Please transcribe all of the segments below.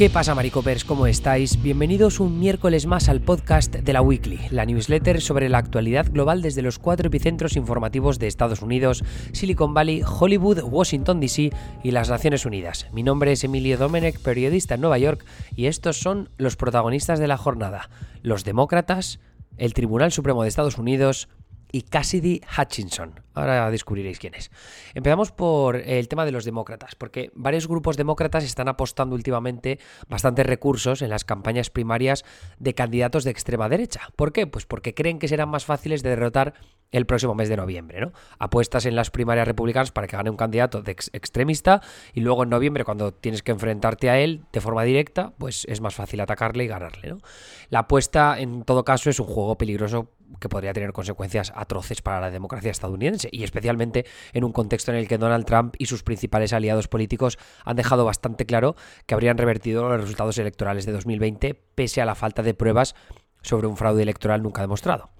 ¿Qué pasa, Maricopers? ¿Cómo estáis? Bienvenidos un miércoles más al podcast de la Weekly, la newsletter sobre la actualidad global desde los cuatro epicentros informativos de Estados Unidos, Silicon Valley, Hollywood, Washington DC y las Naciones Unidas. Mi nombre es Emilio Domenech, periodista en Nueva York, y estos son los protagonistas de la jornada: los demócratas, el Tribunal Supremo de Estados Unidos, y Cassidy Hutchinson. Ahora descubriréis quién es. Empezamos por el tema de los demócratas, porque varios grupos demócratas están apostando últimamente bastantes recursos en las campañas primarias de candidatos de extrema derecha. ¿Por qué? Pues porque creen que serán más fáciles de derrotar el próximo mes de noviembre, ¿no? Apuestas en las primarias republicanas para que gane un candidato de extremista y luego en noviembre cuando tienes que enfrentarte a él de forma directa, pues es más fácil atacarle y ganarle, ¿no? La apuesta en todo caso es un juego peligroso que podría tener consecuencias atroces para la democracia estadounidense y especialmente en un contexto en el que Donald Trump y sus principales aliados políticos han dejado bastante claro que habrían revertido los resultados electorales de 2020 pese a la falta de pruebas sobre un fraude electoral nunca demostrado.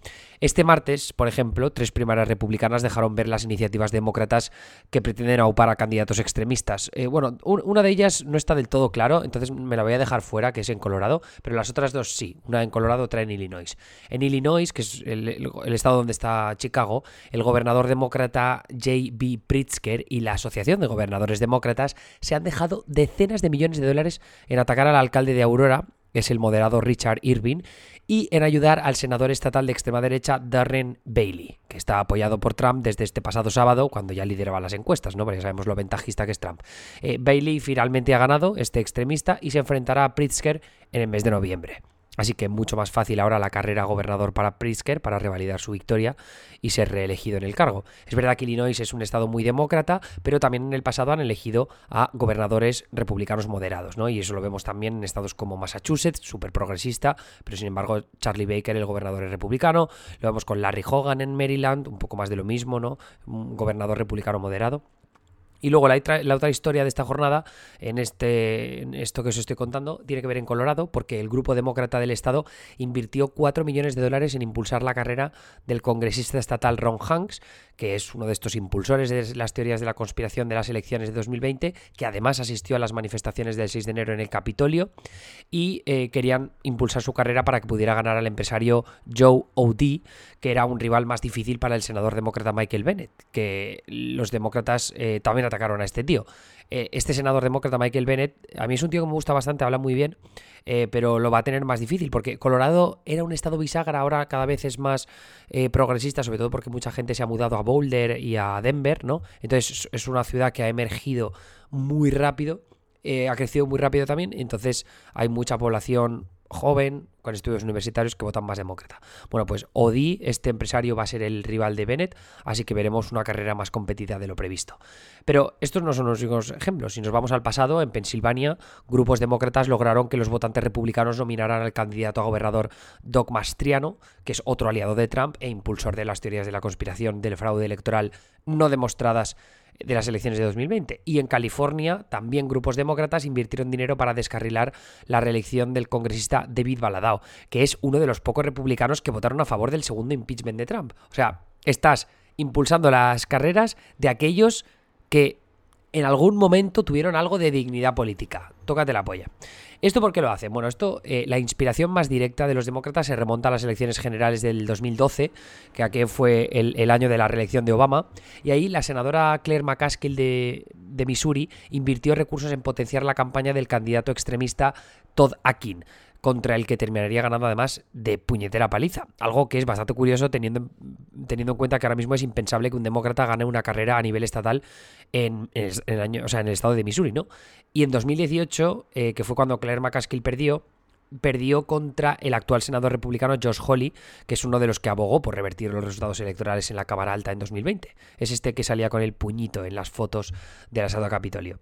Este martes, por ejemplo, tres primarias republicanas dejaron ver las iniciativas demócratas que pretenden aupar a candidatos extremistas. Eh, bueno, una de ellas no está del todo claro, entonces me la voy a dejar fuera, que es en Colorado, pero las otras dos sí. Una en Colorado, otra en Illinois. En Illinois, que es el, el estado donde está Chicago, el gobernador demócrata J.B. Pritzker y la Asociación de Gobernadores Demócratas se han dejado decenas de millones de dólares en atacar al alcalde de Aurora, es el moderado Richard Irving, y en ayudar al senador estatal de extrema derecha Darren Bailey, que está apoyado por Trump desde este pasado sábado, cuando ya lideraba las encuestas, ¿no? Ya sabemos lo ventajista que es Trump. Eh, Bailey finalmente ha ganado, este extremista, y se enfrentará a Pritzker en el mes de noviembre. Así que mucho más fácil ahora la carrera gobernador para Pritzker para revalidar su victoria y ser reelegido en el cargo. Es verdad que Illinois es un estado muy demócrata, pero también en el pasado han elegido a gobernadores republicanos moderados, ¿no? Y eso lo vemos también en estados como Massachusetts, súper progresista, pero sin embargo Charlie Baker, el gobernador es republicano. Lo vemos con Larry Hogan en Maryland, un poco más de lo mismo, ¿no? Un gobernador republicano moderado. Y luego la, otra historia de esta jornada, en, este, esto que os estoy contando, tiene que ver en Colorado, porque el grupo demócrata del Estado invirtió 4 millones de dólares en impulsar la carrera del congresista estatal Ron Hanks, que es uno de estos impulsores de las teorías de la conspiración de las elecciones de 2020, que además asistió a las manifestaciones del 6 de enero en el Capitolio, y eh, querían impulsar su carrera para que pudiera ganar al empresario Joe O'D, que era un rival más difícil para el senador demócrata Michael Bennett, que los demócratas eh, también atacaron a este tío. Eh, este senador demócrata Michael Bennett, a mí es un tío que me gusta bastante, habla muy bien, eh, pero lo va a tener más difícil, porque Colorado era un estado bisagra, ahora cada vez es más progresista, sobre todo porque mucha gente se ha mudado a Boulder y a Denver, ¿no? Entonces es una ciudad que ha emergido muy rápido. ha crecido muy rápido también, entonces hay mucha población joven, con estudios universitarios que votan más demócrata. Bueno, pues Odi, este empresario, va a ser el rival de Bennett, así que veremos una carrera más competida de lo previsto. Pero estos no son los únicos ejemplos. Si nos vamos al pasado, en Pensilvania, grupos demócratas lograron que los votantes republicanos nominaran al candidato a gobernador Doc Mastriano, que es otro aliado de Trump e impulsor de las teorías de la conspiración del fraude electoral no demostradas de las elecciones de 2020. Y en California también grupos demócratas invirtieron dinero para descarrilar la reelección del congresista David Baladao, que es uno de los pocos republicanos que votaron a favor del segundo impeachment de Trump. O sea, estás impulsando las carreras de aquellos que en algún momento tuvieron algo de dignidad política. Tócate la polla. ¿Esto por qué lo hacen? Bueno, esto, eh, la inspiración más directa de los demócratas se remonta a las elecciones generales del 2012, que aquí fue el, año de la reelección de Obama, y ahí la senadora Claire McCaskill de Missouri invirtió recursos en potenciar la campaña del candidato extremista Todd Akin contra el que terminaría ganando además de puñetera paliza. Algo que es bastante curioso teniendo, teniendo en cuenta que ahora mismo es impensable que un demócrata gane una carrera a nivel estatal en, el, año, o sea, en el estado de Missouri, ¿no? Y en 2018, eh, que fue cuando Claire McCaskill perdió, perdió contra el actual senador republicano Josh Hawley, que es uno de los que abogó por revertir los resultados electorales en la Cámara Alta en 2020. Es este que salía con el puñito en las fotos del asalto a Capitolio.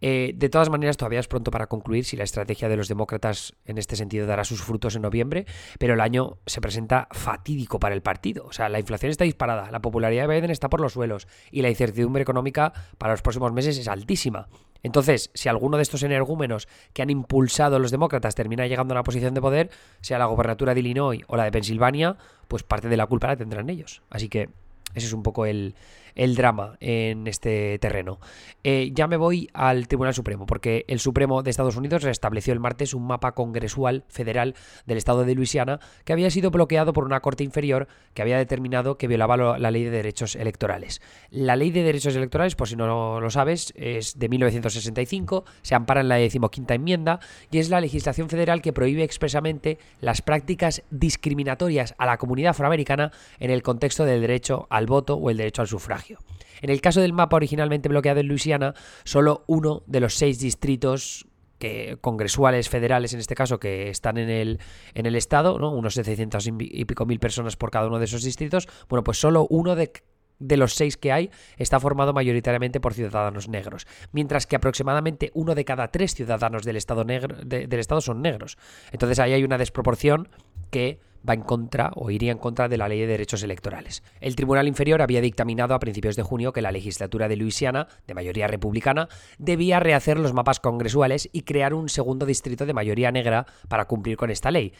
Eh, de todas maneras, todavía es pronto para concluir si la estrategia de los demócratas en este sentido dará sus frutos en noviembre, pero el año se presenta fatídico para el partido. O sea, la inflación está disparada, la popularidad de Biden está por los suelos y la incertidumbre económica para los próximos meses es altísima. Entonces, si alguno de estos energúmenos que han impulsado a los demócratas termina llegando a una posición de poder, sea la gobernatura de Illinois o la de Pensilvania, pues parte de la culpa la tendrán ellos. Así que Ese es un poco el, el drama en este terreno. Eh, ya me voy al Tribunal Supremo, porque el Supremo de Estados Unidos restableció el martes un mapa congresual federal del estado de Luisiana que había sido bloqueado por una corte inferior que había determinado que violaba la ley de derechos electorales. La ley de derechos electorales, por si no lo sabes, es de 1965, se ampara en la decimoquinta enmienda y es la legislación federal que prohíbe expresamente las prácticas discriminatorias a la comunidad afroamericana en el contexto del derecho al voto o el derecho al sufragio. En el caso del mapa originalmente bloqueado en Luisiana, solo uno de los seis distritos que, congresuales federales en este caso que están en el, en el estado, ¿no? unos 700 y pico mil personas por cada uno de esos distritos, bueno, pues solo uno de, de los seis que hay está formado mayoritariamente por ciudadanos negros, mientras que aproximadamente uno de cada tres ciudadanos del estado, negro, del estado son negros. Entonces ahí hay una desproporción que va en contra o iría en contra de la ley de derechos electorales. El Tribunal Inferior había dictaminado a principios de junio que la legislatura de Luisiana, de mayoría republicana, debía rehacer los mapas congresuales y crear un segundo distrito de mayoría negra para cumplir con esta ley.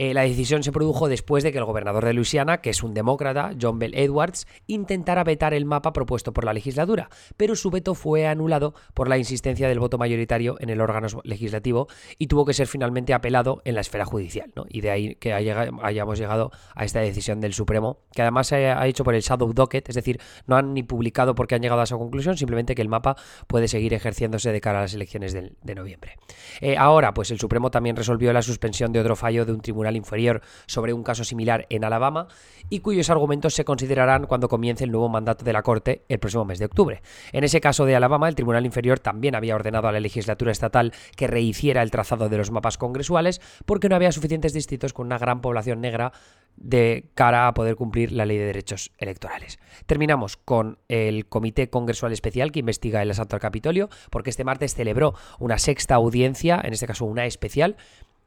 Eh, la decisión se produjo después de que el gobernador de Luisiana, que es un demócrata, John Bell Edwards, intentara vetar el mapa propuesto por la legislatura, pero su veto fue anulado por la insistencia del voto mayoritario en el órgano legislativo y tuvo que ser finalmente apelado en la esfera judicial. Y de ahí que hayamos llegado a esta decisión del Supremo, que además se ha hecho por el Shadow Docket, es decir, no han ni publicado por qué han llegado a esa conclusión, simplemente que el mapa puede seguir ejerciéndose de cara a las elecciones de noviembre. Eh, ahora, pues el Supremo también resolvió la suspensión de otro fallo de un tribunal Inferior sobre un caso similar en Alabama y cuyos argumentos se considerarán cuando comience el nuevo mandato de la Corte el próximo mes de octubre. En ese caso de Alabama, el Tribunal Inferior también había ordenado a la legislatura estatal que rehiciera el trazado de los mapas congresuales porque no había suficientes distritos con una gran población negra de cara a poder cumplir la ley de derechos electorales. Terminamos con el Comité Congresual Especial que investiga el asalto al Capitolio, porque este martes celebró una sexta audiencia, en este caso una especial,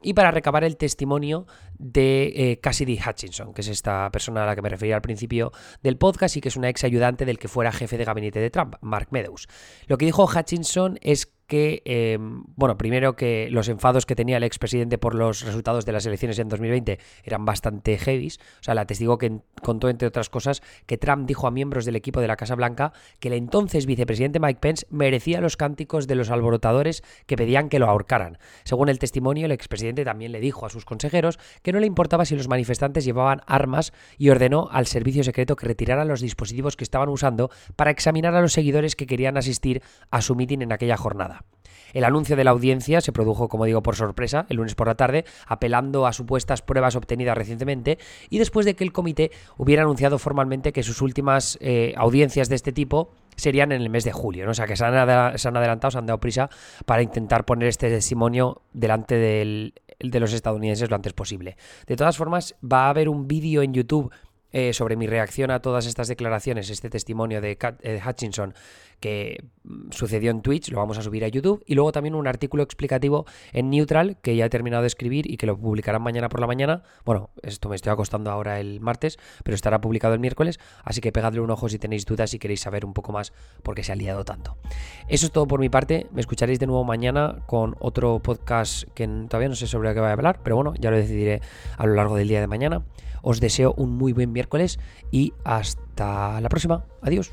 y para recabar el testimonio de eh, Cassidy Hutchinson, que es esta persona a la que me refería al principio del podcast y que es una ex ayudante del que fuera jefe de gabinete de Trump, Mark Meadows. Lo que dijo Hutchinson es que, em, bueno, primero que los enfados que tenía el expresidente por los resultados de las elecciones en 2020 eran bastante heavies. O sea, la testigo que contó, entre otras cosas, que Trump dijo a miembros del equipo de la Casa Blanca que el entonces vicepresidente Mike Pence merecía los cánticos de los alborotadores que pedían que lo ahorcaran. Según el testimonio, el expresidente también le dijo a sus consejeros que no le importaba si los manifestantes llevaban armas y ordenó al servicio secreto que retiraran los dispositivos que estaban usando para examinar a los seguidores que querían asistir a su mitin en aquella jornada. El anuncio de la audiencia se produjo, como digo, por sorpresa, el lunes por la tarde, apelando a supuestas pruebas obtenidas recientemente y después de que el comité hubiera anunciado formalmente que sus últimas eh, audiencias de este tipo serían en el mes de julio, ¿no? O sea, que se han, adelantado, se han dado prisa para intentar poner este testimonio delante de los estadounidenses lo antes posible. De todas formas, va a haber un vídeo en YouTube eh, sobre mi reacción a todas estas declaraciones, este testimonio de eh, Hutchinson que mm, sucedió en Twitch, lo vamos a subir a YouTube, y luego también un artículo explicativo en Neutral que ya he terminado de escribir y que lo publicarán mañana por la mañana. Bueno, esto me estoy acostando ahora el martes, pero estará publicado el miércoles, así que pegadle un ojo si tenéis dudas y queréis saber un poco más por qué se ha liado tanto. Eso es todo por mi parte, me escucharéis de nuevo mañana con otro podcast que todavía no sé sobre qué voy a hablar, pero bueno, ya lo decidiré a lo largo del día de mañana. Os deseo un muy buen miércoles y hasta la próxima. Adiós.